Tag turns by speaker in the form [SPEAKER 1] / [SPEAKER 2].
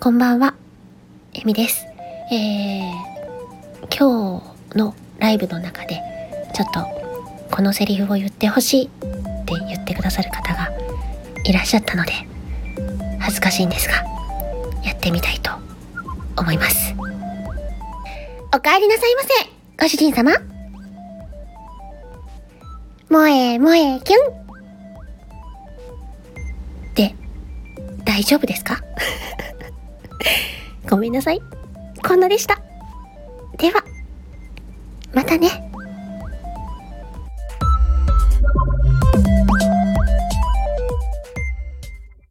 [SPEAKER 1] こんばんは、えみです。えー、今日のライブの中で、ちょっと、このセリフを言ってほしいって言ってくださる方がいらっしゃったので、恥ずかしいんですが、やってみたいと思います。お帰りなさいませ、ご主人様。萌え萌えキュン。で、大丈夫ですか？ごめんなさい。こんなでした。では、またね。